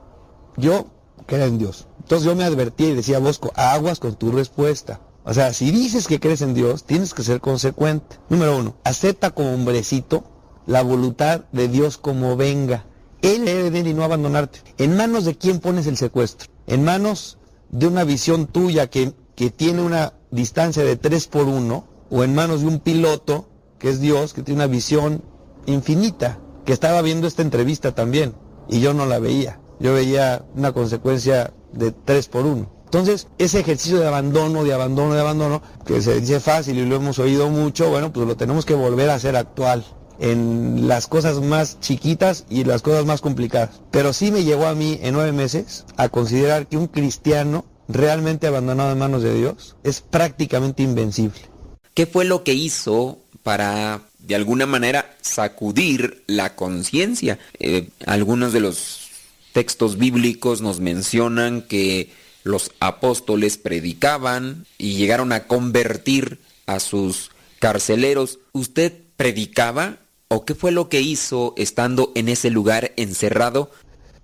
yo creo en Dios. Entonces yo me advertí y decía, Bosco, aguas con tu respuesta. O sea, si dices que crees en Dios, tienes que ser consecuente. Número uno, acepta como hombrecito la voluntad de Dios como venga. Él debe venir y no abandonarte. ¿En manos de quién pones el secuestro? En manos de una visión tuya que, que tiene una distancia de 3 por 1, o en manos de un piloto, que es Dios, que tiene una visión infinita que estaba viendo esta entrevista también y yo no la veía. Yo veía una consecuencia de tres por uno. Entonces, ese ejercicio de abandono, de abandono, de abandono, que se dice fácil y lo hemos oído mucho, bueno, pues lo tenemos que volver a hacer actual en las cosas más chiquitas y las cosas más complicadas. Pero sí me llegó a mí en nueve meses a considerar que un cristiano realmente abandonado en manos de Dios es prácticamente invencible. ¿Qué fue lo que hizo para de alguna manera sacudir la conciencia. Eh, algunos de los textos bíblicos nos mencionan que los apóstoles predicaban y llegaron a convertir a sus carceleros. ¿Usted predicaba o qué fue lo que hizo estando en ese lugar encerrado?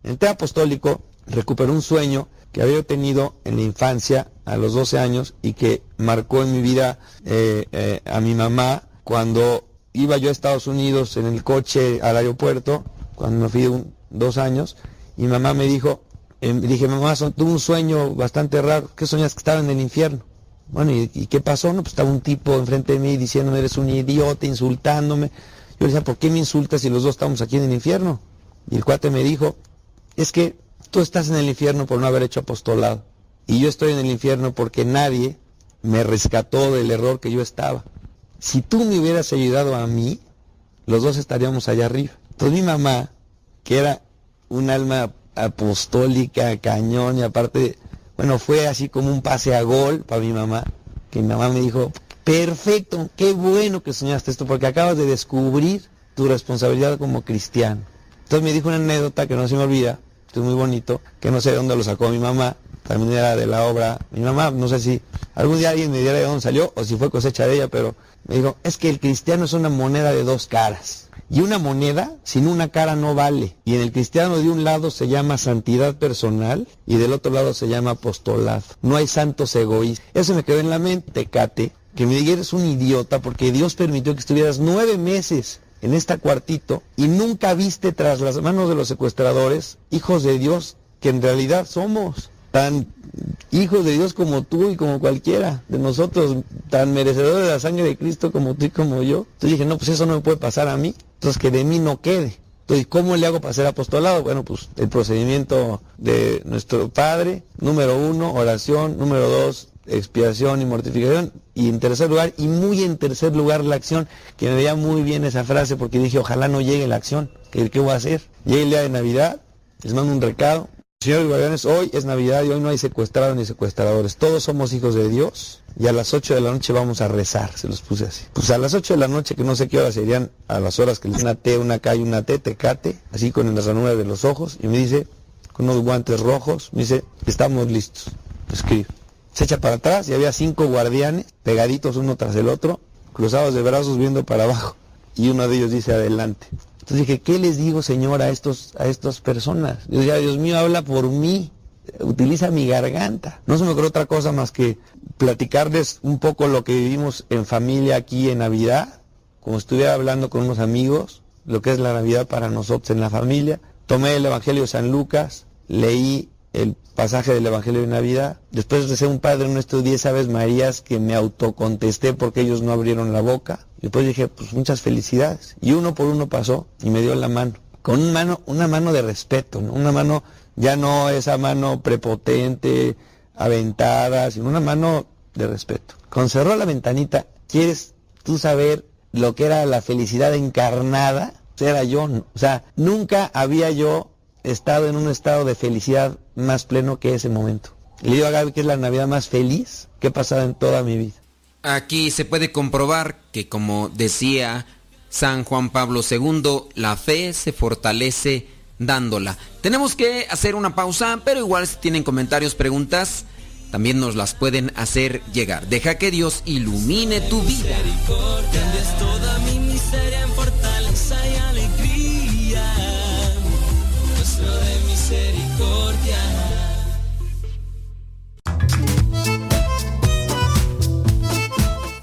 En té apostólico recuperó un sueño que había tenido en la infancia a los 12 años y que marcó en mi vida eh, eh, a mi mamá cuando iba yo a Estados Unidos en el coche al aeropuerto, cuando me fui dos años, y mamá me dijo, eh, dije, mamá, tuve un sueño bastante raro, ¿qué soñas que estaba en el infierno? Bueno, ¿y, qué pasó? No, pues estaba un tipo enfrente de mí diciéndome, eres un idiota, insultándome. Yo le decía, ¿por qué me insultas si los dos estamos aquí en el infierno? Y el cuate me dijo, es que tú estás en el infierno por no haber hecho apostolado. Y yo estoy en el infierno porque nadie me rescató del error que yo estaba. Si tú me hubieras ayudado a mí, los dos estaríamos allá arriba. Entonces mi mamá, que era un alma apostólica, cañón, y aparte, bueno, fue así como un pase a gol para mi mamá, que mi mamá me dijo, perfecto, qué bueno que soñaste esto, porque acabas de descubrir tu responsabilidad como cristiano. Entonces me dijo una anécdota que no se me olvida, es muy bonito, que no sé de dónde lo sacó mi mamá, también era de la obra. Mi mamá, no sé si algún día alguien me diera de dónde salió o si fue cosecha de ella, pero me dijo, es que el cristiano es una moneda de dos caras. Y una moneda sin una cara no vale. Y en el cristiano de un lado se llama santidad personal y del otro lado se llama apostolado. No hay santos egoístas. Eso me quedó en la mente, Cate, que me dijeras un idiota porque Dios permitió que estuvieras nueve meses en este cuartito y nunca viste tras las manos de los secuestradores hijos de Dios que en realidad somos tan hijos de Dios como tú y como cualquiera de nosotros, tan merecedores de la sangre de Cristo como tú y como yo. Entonces dije, no, pues eso no me puede pasar a mí, entonces que de mí no quede. Entonces, ¿cómo le hago para ser apostolado? Bueno, pues el procedimiento de nuestro Padre, número uno, oración, número dos, expiación y mortificación, y en tercer lugar, y muy en tercer lugar la acción, que me veía muy bien esa frase porque dije, ojalá no llegue la acción, ¿qué, qué voy a hacer? Llegue el día de Navidad, les mando un recado, señores guardianes, hoy es Navidad y hoy no hay secuestrados ni secuestradores, todos somos hijos de Dios, y a las 8 de la noche vamos a rezar, se los puse así. Pues a las 8 de la noche, que no sé qué hora serían, a las horas que les una T, una K y una T, tecate, así con las ranuras de los ojos, y me dice, con unos guantes rojos, me dice, estamos listos, escribe se echa para atrás y había cinco guardianes pegaditos uno tras el otro, cruzados de brazos viendo para abajo. Y uno de ellos dice adelante. Entonces dije, ¿qué les digo, Señor, a estos, a estas personas? Yo decía, Dios mío, habla por mí, utiliza mi garganta. No se me ocurrió otra cosa más que platicarles un poco lo que vivimos en familia aquí en Navidad, como estuviera hablando con unos amigos, lo que es la Navidad para nosotros en la familia. Tomé el Evangelio de San Lucas, leí el pasaje del Evangelio de Navidad. Después de ser un padre nuestro, diez aves Marías que me autocontesté porque ellos no abrieron la boca. Después dije, pues muchas felicidades. Y uno por uno pasó y me dio la mano. Con una mano, una mano de respeto, una mano, ya no esa mano prepotente, aventada, sino una mano de respeto. Cuando cerró la ventanita, ¿quieres tú saber lo que era la felicidad encarnada? Era yo, o sea, nunca había yo estado en un estado de felicidad más pleno que ese momento. Le digo a Gaby que es la Navidad más feliz que he pasado en toda mi vida. Aquí se puede comprobar que, como decía San Juan Pablo II, la fe se fortalece dándola. Tenemos que hacer una pausa, pero igual si tienen comentarios, preguntas, también nos las pueden hacer llegar. Deja que Dios ilumine tu vida.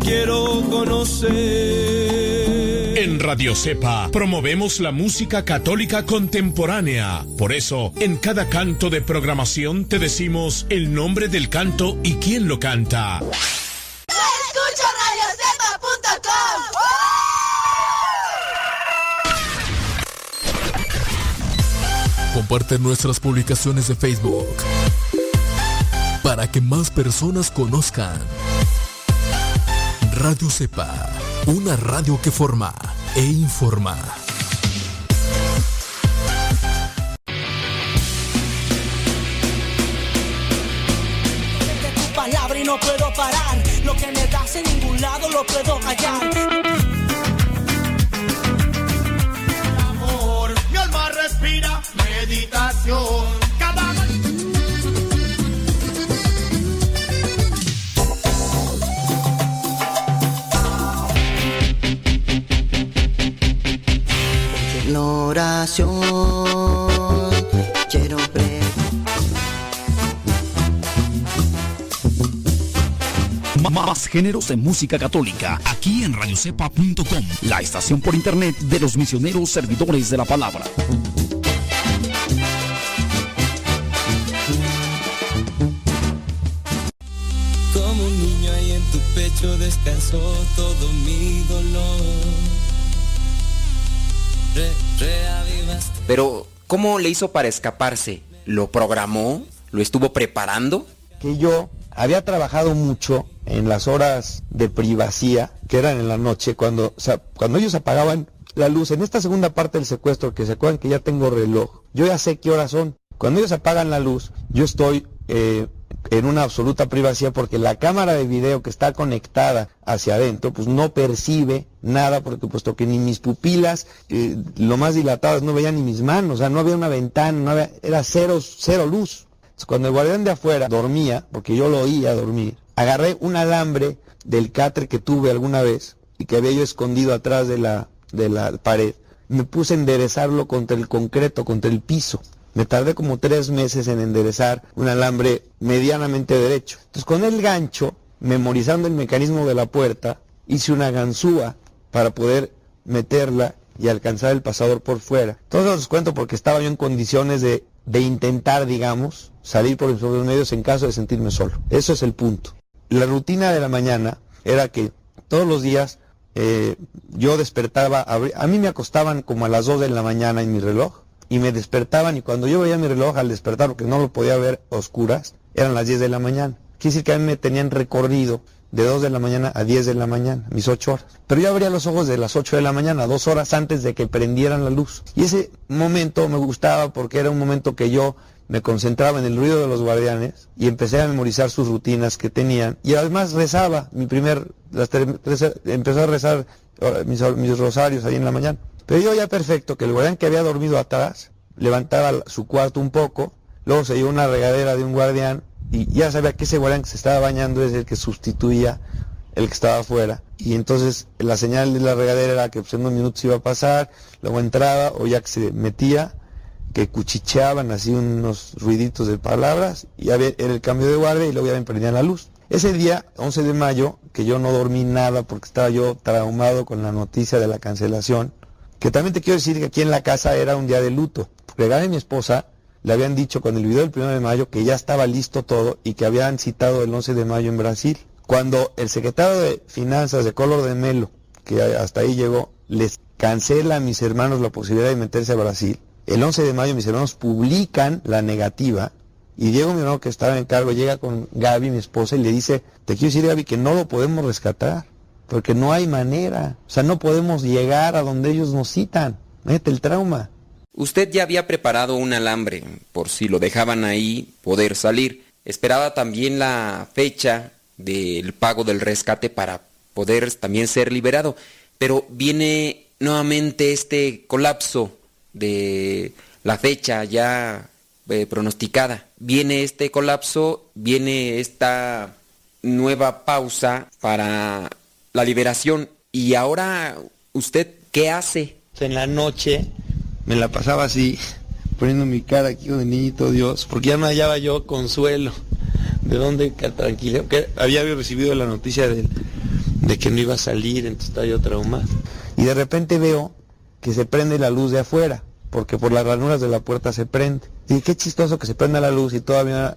Quiero conocer. En Radio Cepa promovemos la música católica contemporánea. Por eso, en cada canto de programación te decimos el nombre del canto y quién lo canta. Escucha Comparte nuestras publicaciones de Facebook para que más personas conozcan Radio Cepa, una radio que forma e informa. tu palabra y no puedo parar. Lo que me das en ningún lado lo puedo hallar. Amor, mi alma respira meditación. Oración quiero. Más géneros en música católica, aquí en radiocepa.com, la estación por internet de los misioneros servidores de la palabra. Como un niño ahí en tu pecho descansó todo mi dolor. Pero, ¿cómo le hizo para escaparse? ¿Lo programó? ¿Lo estuvo preparando? Que yo había trabajado mucho en las horas de privacía, que eran en la noche, cuando, o sea, cuando ellos apagaban la luz. En esta segunda parte del secuestro, que se acuerdan que ya tengo reloj, yo ya sé qué horas son. Cuando ellos apagan la luz, yo estoy eh, en una absoluta privacidad porque la cámara de video que está conectada hacia adentro, pues no percibe nada, porque puesto que ni mis pupilas, eh, lo más dilatadas, no veían ni mis manos, o sea, no había una ventana, no había, era cero, cero luz. Entonces, cuando el guardián de afuera dormía, porque yo lo oía dormir, agarré un alambre del catre que tuve alguna vez y que había yo escondido atrás de la, de la pared, me puse a enderezarlo contra el concreto, contra el piso. Me tardé como tres meses en enderezar un alambre medianamente derecho. Entonces con el gancho, memorizando el mecanismo de la puerta, hice una ganzúa para poder meterla y alcanzar el pasador por fuera. Todos los cuento porque estaba yo en condiciones de, de intentar, digamos, salir por los medios en caso de sentirme solo. Eso es el punto. La rutina de la mañana era que todos los días eh, yo despertaba, a mí me acostaban como a las 2 de la mañana en mi reloj y me despertaban y cuando yo veía mi reloj al despertar, porque no lo podía ver oscuras, eran las 10 de la mañana. Quiere decir que a mí me tenían recorrido de 2 de la mañana a 10 de la mañana, mis 8 horas. Pero yo abría los ojos de las 8 de la mañana, dos horas antes de que prendieran la luz. Y ese momento me gustaba porque era un momento que yo me concentraba en el ruido de los guardianes y empecé a memorizar sus rutinas que tenían. Y además rezaba, mi primer, las empecé a rezar mis, mis rosarios ahí en la mañana. Pero yo ya perfecto, que el guardián que había dormido atrás, levantaba su cuarto un poco, luego se dio una regadera de un guardián y ya sabía que ese guardián que se estaba bañando es el que sustituía el que estaba afuera. Y entonces la señal de la regadera era que pues, en unos minutos iba a pasar, luego entraba o ya que se metía, que cuchicheaban así unos ruiditos de palabras y ya era el cambio de guardia y luego ya me prendían la luz. Ese día, 11 de mayo, que yo no dormí nada porque estaba yo traumado con la noticia de la cancelación, que también te quiero decir que aquí en la casa era un día de luto. Porque a mi esposa le habían dicho con el video del 1 de mayo que ya estaba listo todo y que habían citado el 11 de mayo en Brasil. Cuando el secretario de Finanzas de Color de Melo, que hasta ahí llegó, les cancela a mis hermanos la posibilidad de meterse a Brasil, el 11 de mayo mis hermanos publican la negativa y Diego, mi hermano que estaba en cargo, llega con Gaby, mi esposa, y le dice, te quiero decir Gaby que no lo podemos rescatar porque no hay manera. O sea, no podemos llegar a donde ellos nos citan. Mete el trauma. Usted ya había preparado un alambre por si lo dejaban ahí poder salir. Esperaba también la fecha del pago del rescate para poder también ser liberado. Pero viene nuevamente este colapso de la fecha ya eh, pronosticada. Viene este colapso, viene esta nueva pausa para la liberación. Y ahora, ¿usted qué hace? En la noche me la pasaba así, poniendo mi cara aquí de niñito Dios, porque ya no hallaba yo consuelo. ¿De dónde tranquilo? Que había recibido la noticia de, de que no iba a salir, entonces estaba yo traumado. Y de repente veo que se prende la luz de afuera, porque por las ranuras de la puerta se prende. Y qué chistoso que se prenda la luz y todavía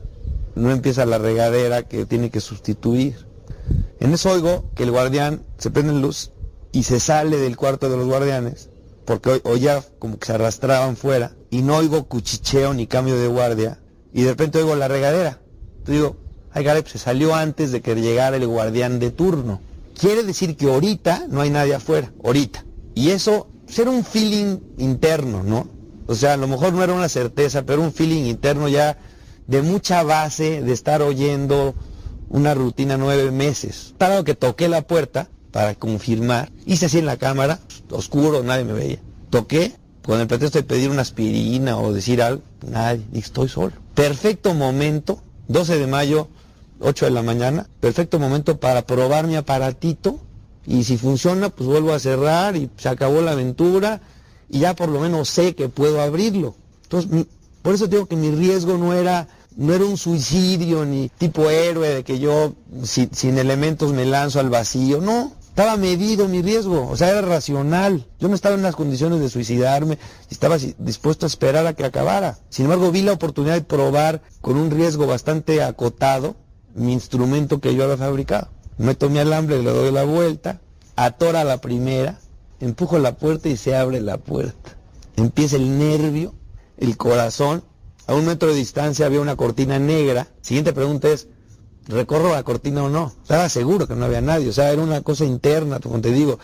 no empieza la regadera que tiene que sustituir. En eso oigo que el guardián se prende la luz y se sale del cuarto de los guardianes, porque hoy, ya como que se arrastraban fuera, y no oigo cuchicheo ni cambio de guardia, y de repente oigo la regadera. Entonces digo, ay Gareb, se salió antes de que llegara el guardián de turno. quiere decir que ahorita no hay nadie afuera, ahorita. Y eso, ser un feeling interno, ¿no? O sea, a lo mejor no era una certeza, pero un feeling interno ya de mucha base de estar oyendo una rutina nueve meses. Claro que toqué la puerta para confirmar, hice así en la cámara, oscuro, nadie me veía. Toqué, con el pretexto de pedir una aspirina o decir algo, nadie, estoy solo. Perfecto momento, 12 de mayo, 8 de la mañana, perfecto momento para probar mi aparatito y si funciona, pues vuelvo a cerrar y se acabó la aventura y ya por lo menos sé que puedo abrirlo. Entonces, por eso digo que mi riesgo no era no era un suicidio ni tipo héroe de que yo sin elementos me lanzo al vacío, no, estaba medido mi riesgo, o sea, era racional. Yo no estaba en las condiciones de suicidarme, estaba dispuesto a esperar a que acabara. Sin embargo, vi la oportunidad de probar con un riesgo bastante acotado mi instrumento que yo había fabricado. Meto mi alambre, le doy la vuelta, atora la primera, empujo la puerta y se abre la puerta. Empieza el nervio, el corazón a un metro de distancia había una cortina negra. Siguiente pregunta es, ¿recorro la cortina o no? Estaba seguro que no había nadie, o sea, era una cosa interna, como te digo.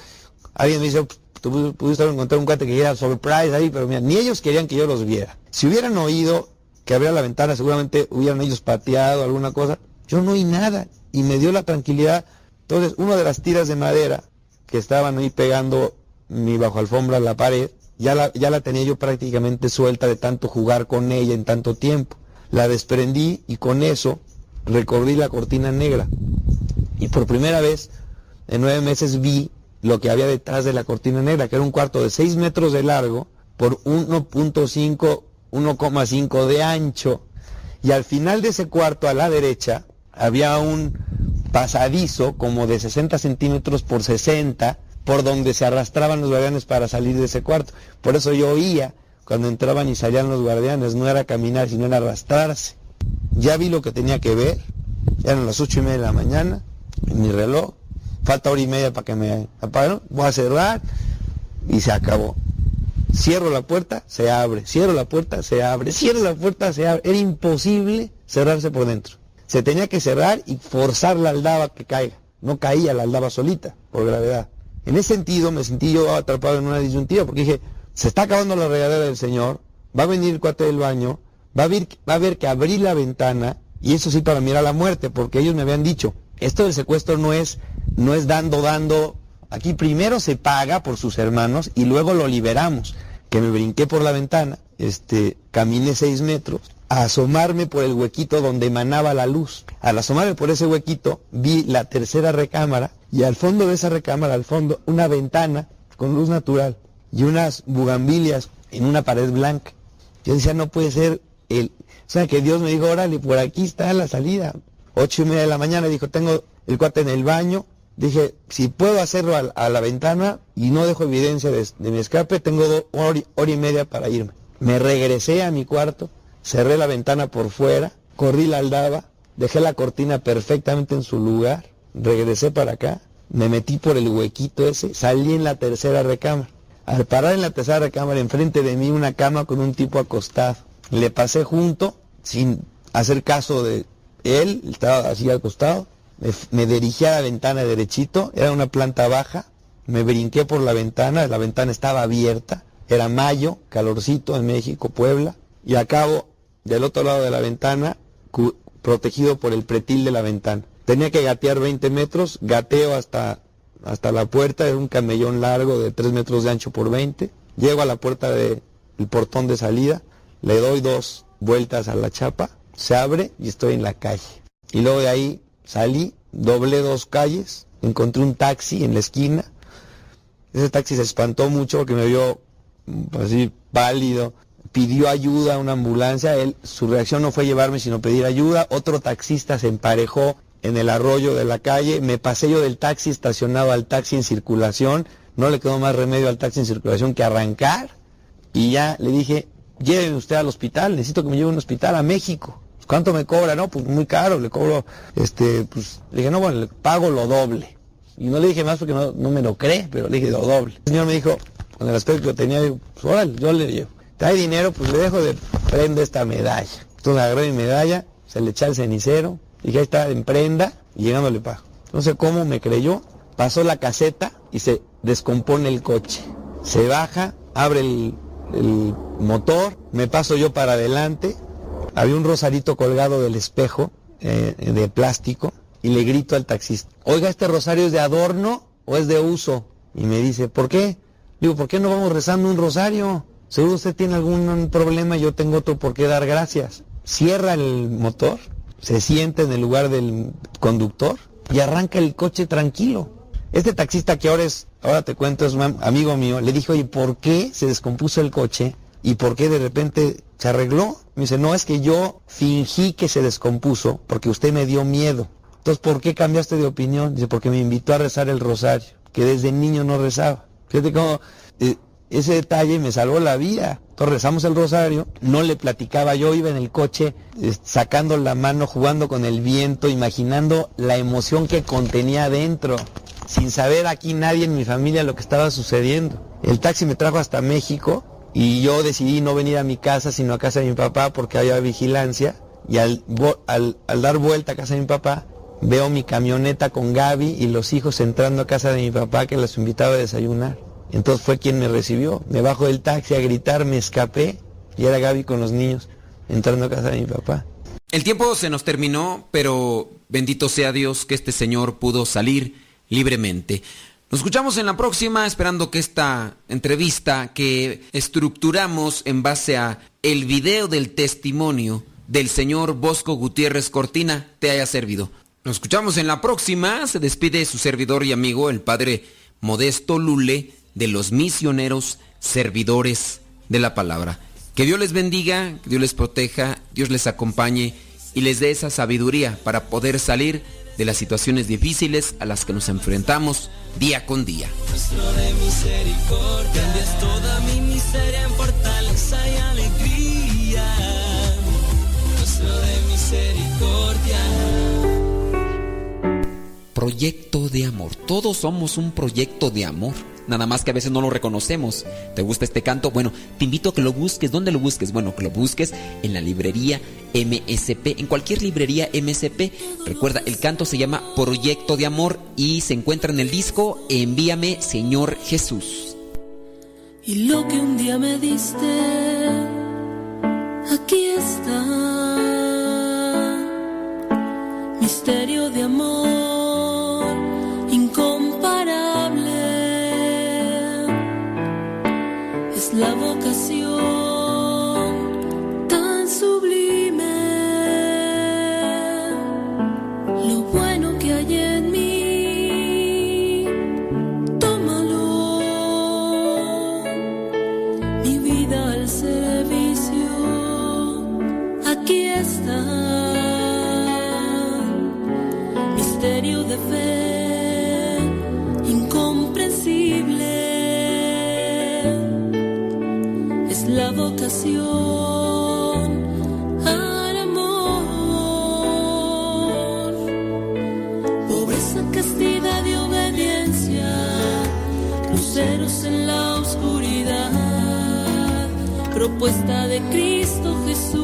Alguien me dice, tú pudiste encontrar un cuate que era surprise ahí, pero mira, ni ellos querían que yo los viera. Si hubieran oído que abría la ventana, seguramente hubieran ellos pateado alguna cosa. Yo no oí nada y me dio la tranquilidad. Entonces, una de las tiras de madera que estaban ahí pegando mi bajo alfombra a la pared, ya la, ya la tenía yo prácticamente suelta de tanto jugar con ella en tanto tiempo. La desprendí y con eso recorrí la cortina negra. Y por primera vez en nueve meses vi lo que había detrás de la cortina negra, que era un cuarto de 6 metros de largo por 1.5, 1,5 de ancho. Y al final de ese cuarto, a la derecha, había un pasadizo como de 60 centímetros por 60, por donde se arrastraban los guardianes para salir de ese cuarto. Por eso yo oía cuando entraban y salían los guardianes, no era caminar, sino era arrastrarse. Ya vi lo que tenía que ver, eran las ocho y media de la mañana, en mi reloj, falta hora y media para que me apaguen, voy a cerrar y se acabó. Cierro la puerta, se abre, cierro la puerta, se abre, cierro la puerta, se abre. Era imposible cerrarse por dentro. Se tenía que cerrar y forzar la aldaba que caiga. No caía la aldaba solita, por gravedad. En ese sentido me sentí yo atrapado en una disyuntiva, porque dije, se está acabando la regadera del Señor, va a venir el cuate del baño, va a, ver, va a que abrí la ventana, y eso sí para mirar la muerte, porque ellos me habían dicho, esto del secuestro no es, no es dando, dando, aquí primero se paga por sus hermanos y luego lo liberamos, que me brinqué por la ventana, este, caminé seis metros, a asomarme por el huequito donde emanaba la luz. Al asomarme por ese huequito, vi la tercera recámara y al fondo de esa recámara, al fondo, una ventana con luz natural y unas bugambilias en una pared blanca. Yo decía, no puede ser el... O sea, que Dios me dijo, órale, por aquí está la salida. Ocho y media de la mañana, dijo, tengo el cuate en el baño. Dije, si puedo hacerlo a, la ventana y no dejo evidencia de, mi escape, tengo hora, hora y media para irme. Me regresé a mi cuarto, cerré la ventana por fuera, corrí la aldaba, dejé la cortina perfectamente en su lugar, regresé para acá, me metí por el huequito ese, salí en la tercera recámara. Al parar en la tercera recámara, enfrente de mí una cama con un tipo acostado. Le pasé junto, sin hacer caso de él, estaba así acostado, me, me dirigí a la ventana derechito, era una planta baja, me brinqué por la ventana, la ventana estaba abierta, era mayo, calorcito en México, Puebla, y acabo del otro lado de la ventana, protegido por el pretil de la ventana. Tenía que gatear 20 metros, gateo hasta, hasta la puerta, es un camellón largo de 3 metros de ancho por 20. Llego a la puerta del portón de salida, le doy dos vueltas a la chapa, se abre y estoy en la calle. Y luego de ahí salí, doblé dos calles, encontré un taxi en la esquina. Ese taxi se espantó mucho porque me vio pues, así pálido, pidió ayuda a una ambulancia, él, su reacción no fue llevarme sino pedir ayuda, otro taxista se emparejó en el arroyo de la calle, me pasé yo del taxi estacionado al taxi en circulación, no le quedó más remedio al taxi en circulación que arrancar y ya le dije, lléveme usted al hospital, necesito que me lleve a un hospital a México. ¿Cuánto me cobra? No, pues muy caro, le cobro, este, pues, le dije, no, bueno, le pago lo doble. Y no le dije más porque no, me lo cree, pero le dije lo doble. El señor me dijo, con el aspecto que tenía, pues órale, yo le llevo. Trae dinero, pues le dejo de prenda esta medalla. Entonces agarré mi medalla, se le eché al cenicero, Dije, ahí está, en prenda, y llegando le pago. No sé cómo me creyó, pasó la caseta y se descompone el coche. Se baja, abre el, motor, me paso yo para adelante, había un rosarito colgado del espejo eh, de plástico y le grito al taxista, oiga, ¿este rosario es de adorno o es de uso? Y me dice, ¿por qué? Digo, ¿por qué no vamos rezando un rosario? Seguro usted tiene algún problema, yo tengo otro por qué dar gracias. Cierra el motor, se sienta en el lugar del conductor y arranca el coche tranquilo. Este taxista que ahora es, ahora te cuento, es un amigo mío, le dije, oye, ¿por qué se descompuso el coche? ¿Y por qué de repente se arregló? Me dice, no, es que yo fingí que se descompuso porque usted me dio miedo. Entonces, ¿por qué cambiaste de opinión? Dice, porque me invitó a rezar el rosario, que desde niño no rezaba. Fíjate cómo eh, ese detalle me salvó la vida. Entonces rezamos el rosario, no le platicaba, yo iba en el coche sacando la mano, jugando con el viento, imaginando la emoción que contenía adentro sin saber aquí nadie en mi familia lo que estaba sucediendo. El taxi me trajo hasta México y yo decidí no venir a mi casa, sino a casa de mi papá porque había vigilancia. Y al, al, dar vuelta a casa de mi papá, veo mi camioneta con Gaby y los hijos entrando a casa de mi papá que los invitaba a desayunar. Entonces fue quien me recibió. Me bajo del taxi a gritar, me escapé y era Gaby con los niños entrando a casa de mi papá. El tiempo se nos terminó, pero bendito sea Dios que este señor pudo salir libremente. Nos escuchamos en la próxima, esperando que esta entrevista que estructuramos en base a el video del testimonio del señor Bosco Gutiérrez Cortina te haya servido. Nos escuchamos en la próxima. Se despide su servidor y amigo, el padre Modesto Lule, de los misioneros servidores de la palabra. Que Dios les bendiga, que Dios les proteja, Dios les acompañe y les dé esa sabiduría para poder salir de las situaciones difíciles a las que nos enfrentamos día con día. Proyecto de amor. Todos somos un proyecto de amor nada más que a veces no lo reconocemos. ¿Te gusta este canto? Bueno, te invito a que lo busques. ¿Dónde lo busques? Bueno, que lo busques en la librería MSP, en cualquier librería MSP. Recuerda, el canto se llama Proyecto de Amor y se encuentra en el disco Envíame, Señor Jesús. Y lo que un día me diste, aquí está. Misterio de amor la vocación de Cristo Jesús,